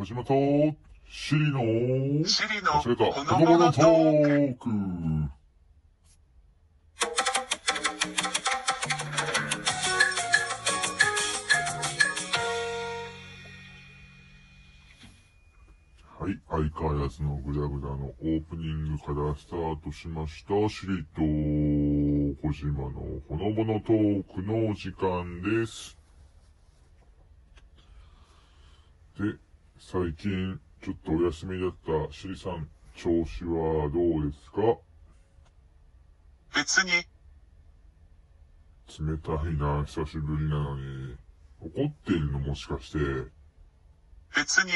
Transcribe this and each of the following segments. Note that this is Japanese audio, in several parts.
小島と、シリの、シリの忘れた、ほのぼのトーーク。はい、相変わらずのグダグダのオープニングからスタートしました、シリと小島のほのぼのトークの時間です。で、最近、ちょっとお休みだったシリさん、調子はどうですか？別に、冷たいな、久しぶりなのに。怒っているのもしかして、別に、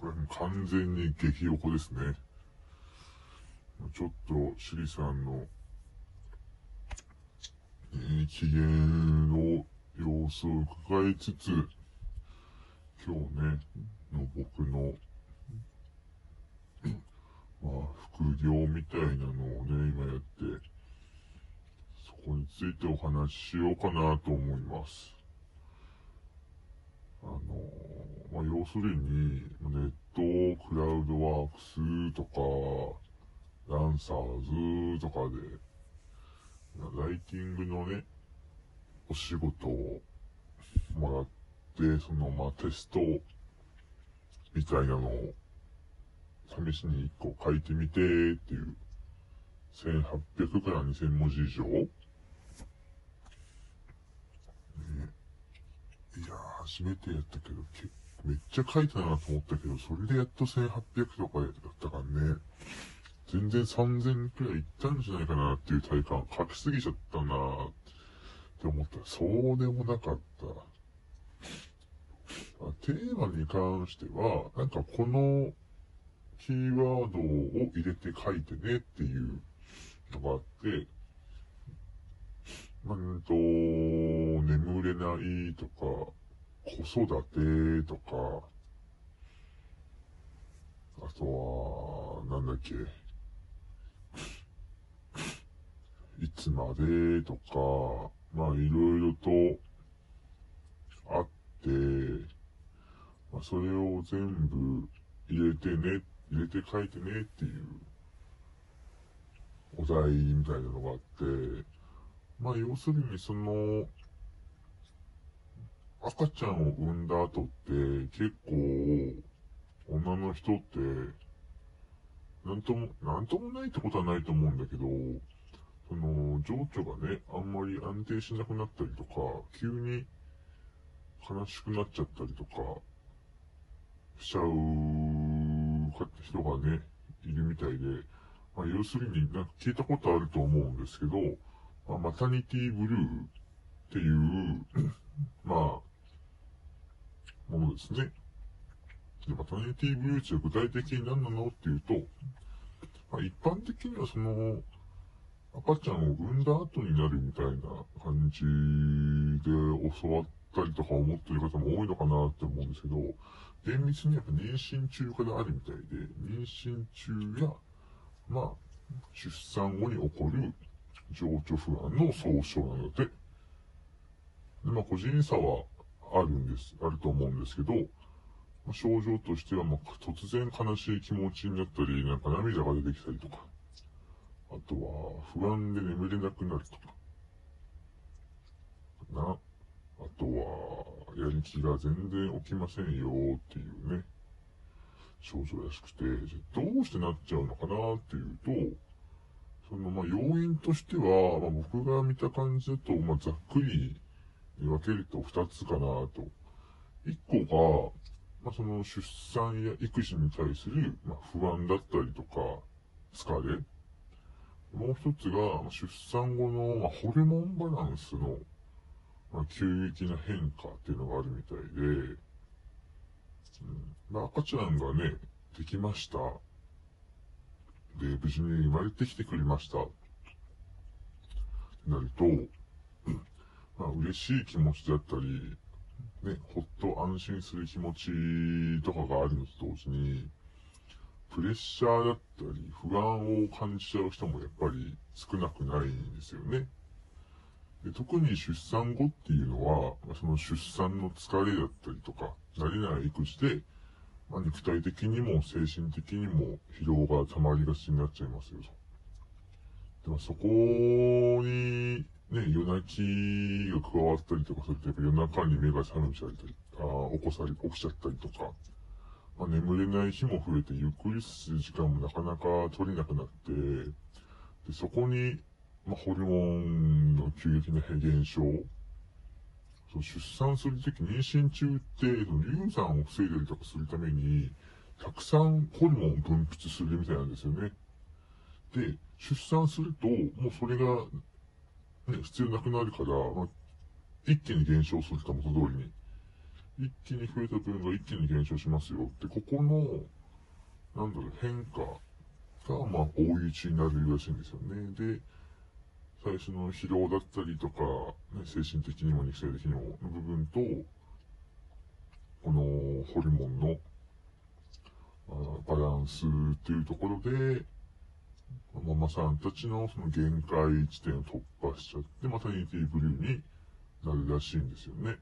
これもう完全に激おこですね。ちょっと、シリさんの、いい機嫌の様子を伺いつつ、今日ね、の僕の、まあ、副業みたいなのをね、今やって、そこについてお話ししようかなと思います。あのまあ、要するに、ネットクラウドワークスとか、ランサーズとかで、ライティングのね、お仕事をもらってて、その、まあ、テストみたいなのを、試しに1個書いてみてっていう、1800から2000文字以上。ね。いやー、初めてやったけど、けめっちゃ書いたなと思ったけど、それでやっと1800とかだったからね、全然3000くらいいったんじゃないかなっていう体感、書きすぎちゃったなーって思った。ら、そうでもなかった。テーマに関しては、なんかこのキーワードを入れて書いてねっていうのがあって、うんと、眠れないとか、子育てとか、あとは、なんだっけ、いつまでとか、まあいろいろとあって、まあそれを全部入れてね、入れて書いてねっていうお題みたいなのがあって、まあ要するにその、赤ちゃんを産んだ後って結構女の人ってなんとも、なんともないってことはないと思うんだけど、その情緒がね、あんまり安定しなくなったりとか、急に悲しくなっちゃったりとかしちゃう人がね、いるみたいで、まあ要するになんか聞いたことあると思うんですけど、まあ、マタニティブルーっていう、まあ、ものですね。で、マタニティブルーって具体的に何なのっていうと、まあ、一般的にはその、赤ちゃんを産んだ後になるみたいな感じで教わってたりとか思ってる方も多いのかなって思うんですけど、厳密にやっぱ妊娠中からあるみたいで、妊娠中や、まあ、出産後に起こる情緒不安の総称なので、でまあ、個人差はあるんです、あると思うんですけど、まあ、症状としては、まあ、突然悲しい気持ちになったり、なんか涙が出てきたりとか、あとは不安で眠れなくなるとか、な、あとは、やる気が全然起きませんよっていうね、症状らしくて、じゃどうしてなっちゃうのかなっていうと、その、まあ、要因としては、まあ、僕が見た感じだと、まあ、ざっくりに分けると二つかなと。一個が、まあ、その出産や育児に対する、まあ、不安だったりとか、疲れ。もう一つが、出産後の、まあ、ホルモンバランスの、まあ、急激な変化っていうのがあるみたいで、うんまあ、赤ちゃんがね、できました。で、無事に生まれてきてくれました。ってなると、うんまあ、嬉しい気持ちだったり、ね、ほっと安心する気持ちとかがあるのと同時に、プレッシャーだったり、不安を感じちゃう人もやっぱり少なくないんですよね。で特に出産後っていうのは、その出産の疲れだったりとか、慣れない育児で、まあ、肉体的にも精神的にも疲労が溜まりがちになっちゃいますよと。でもそこに、ね、夜泣きが加わったりとかすると、やっぱ夜中に目が覚めちゃったり、あ起こされ、起きちゃったりとか、まあ、眠れない日も増えて、ゆっくりする時間もなかなか取れなくなって、でそこに、まあ、ホルモンの急激な減少、そ出産するとき、妊娠中って、その流産を防いだりとかするために、たくさんホルモンを分泌するみたいなんですよね。で、出産すると、もうそれが、ね、必要なくなるから、まあ、一気に減少すると元通りに。一気に増えた分が一気に減少しますよ。で、ここの、なんだろう、変化が、まあ、大打ちになるらしいんですよね。で、最初の疲労だったりとか、ね、精神的にも肉体的にもの部分と、このホルモンの、あバランスっていうところで、ママさんたちのその限界地点を突破しちゃって、マタニティブルーになるらしいんですよね。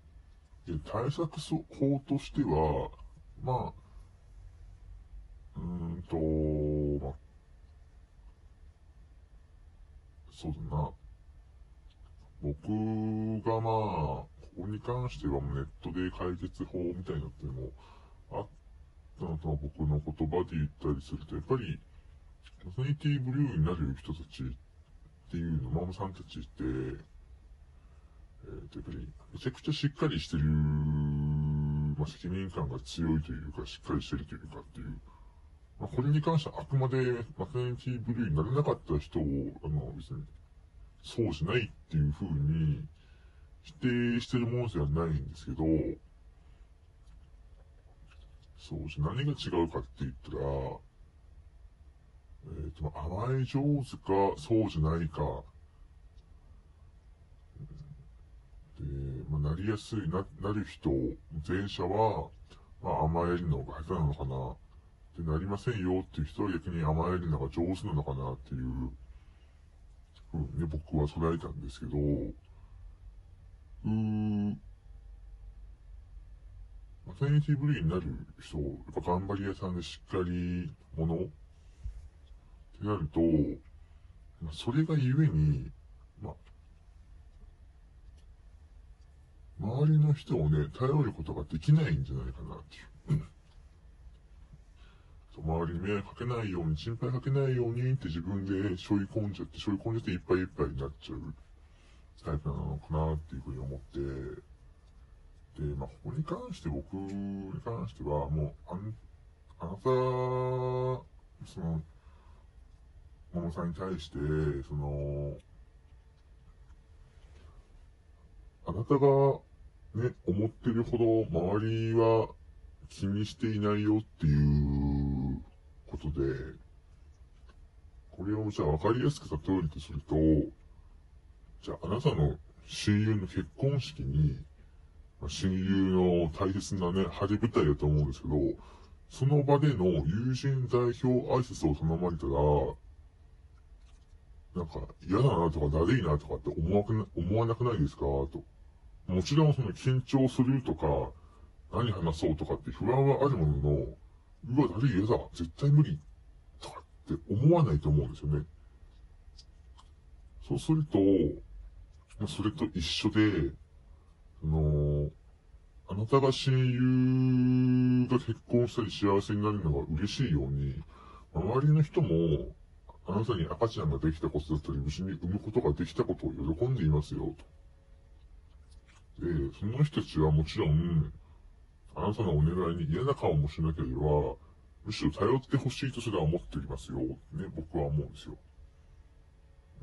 で、対策法としては、まあ、うーんと、まあ、そうだな。僕がまあ、ここに関してはネットで解決法みたいなっていうのもあったのと、まあ僕の言葉で言ったりすると、やっぱり、マタニティブルーになる人たちっていうの、ママさんたちって、えーと、やっぱり、めちゃくちゃしっかりしてる、まあ、責任感が強いというか、しっかりしてるというかっていう、まあ、これに関してはあくまでマタニティブルーになれなかった人を、あの、別に、そうしないっていう風に否定してるものではないんですけど、そうし、何が違うかって言ったら、えっ、と、甘え上手か、そうじゃないか、で、まあ、なりやすい、な、なる人、前者は、まあ、甘えるのが下手なのかな、で、なりませんよっていう人は逆に甘えるのが上手なのかなっていう、うにね、僕は捉えたんですけど、うー、マタニティブリーになる人、やっぱ頑張り屋さんでしっかり者ってなると、それがゆえに、まあ、周りの人をね、頼ることができないんじゃないかなっていう。周りに迷惑かけないように、心配かけないようにって自分で背負い込んじゃって、背負い込んじゃっていっぱいいっぱいになっちゃうタイプなのかなっていうふうに思って、で、まあ、ここに関して僕に関しては、もう、あん、あなた、その、ママさんに対して、その、あなたがね、思ってるほど周りは気にしていないよっていうことで、これをじゃあ分かりやすく例えるとすると、じゃああなたの親友の結婚式に、まあ親友の大切なね、晴れ舞台だと思うんですけど、その場での友人代表挨拶を頼まれたら、なんか嫌だなとかだるいなとかって思わくな思わなくないですか？と。もちろんその緊張するとか、何話そうとかって不安はあるものの、うわ、誰嫌だ、絶対無理、とかって思わないと思うんですよね。そうすると、それと一緒で、その、あなたが親友が結婚したり幸せになるのが嬉しいように、周りの人も、あなたに赤ちゃんができたことだったり、牛に産むことができたことを喜んでいますよ、と。で、その人たちはもちろん、あなたのお願いに嫌な顔もしなければ、むしろ頼ってほしいとすら思っていますよ。ね、僕は思うんですよ。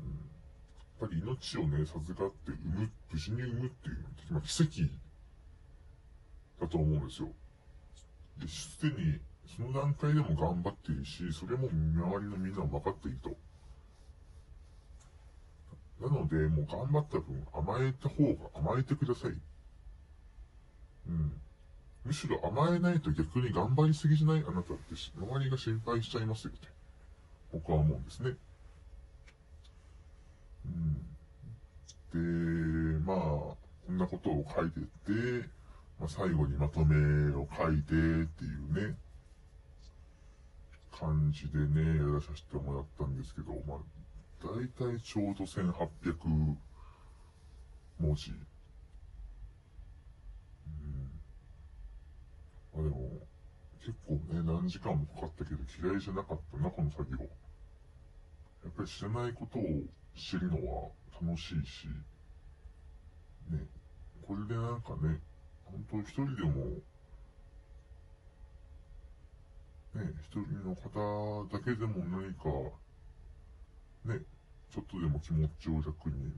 うん、やっぱり命をね、授かって産む、無事に産むっていう、まあ、奇跡だと思うんですよ。で、すでに、その段階でも頑張っているし、それも周りのみんなも分かっていると。なので、もう頑張った分甘えた方が甘えてください。うん。むしろ甘えないと逆に頑張りすぎじゃない？あなたって周りが心配しちゃいますよって。僕は思うんですね。うん。で、まあ、こんなことを書いてて、まあ、最後にまとめを書いてっていうね、感じでね、やらさせてもらったんですけど、まあ、だいたいちょうど1800文字。うん。まあでも、結構ね、何時間もかかったけど嫌いじゃなかったな、この作業。やっぱり知らないことを知るのは楽しいし、ね、これでなんかね、本当一人でも、ね、一人の方だけでも何か、ね、ちょっとでも気持ちを楽に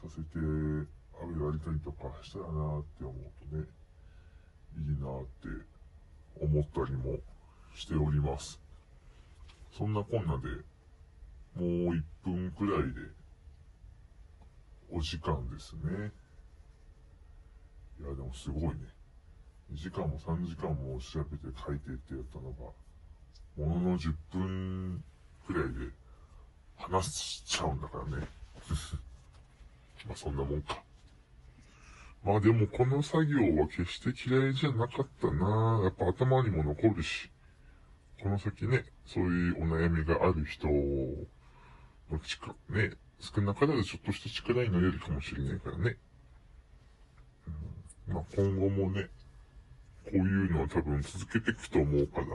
させてあげられたりとかしたらなって思うとね、いいなって思ったりもしております。そんなこんなで、もう1分くらいで、お時間ですね。いや、でもすごいね。2時間も3時間も調べて書いてってやったのが、ものの10分くらいで話しちゃうんだからね。まあそんなもんか。まあでもこの作業は決して嫌いじゃなかったな。やっぱ頭にも残るし、この先ね、そういうお悩みがある人の力、ね、少なからずちょっとした力になれるかもしれないからね。うん、まあ今後もね、こういうのは多分続けていくと思うから、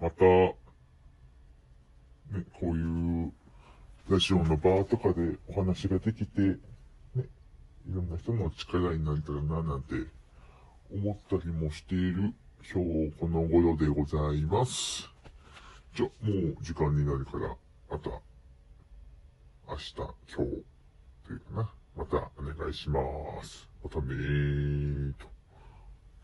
また、ね、こういうラジオの場とかでお話ができて、ろんな人の力になれたらななんて思ったりもしている今日この頃でございます。じゃ、もう時間になるから、また明日、今日というかな、またお願いします。またねーと。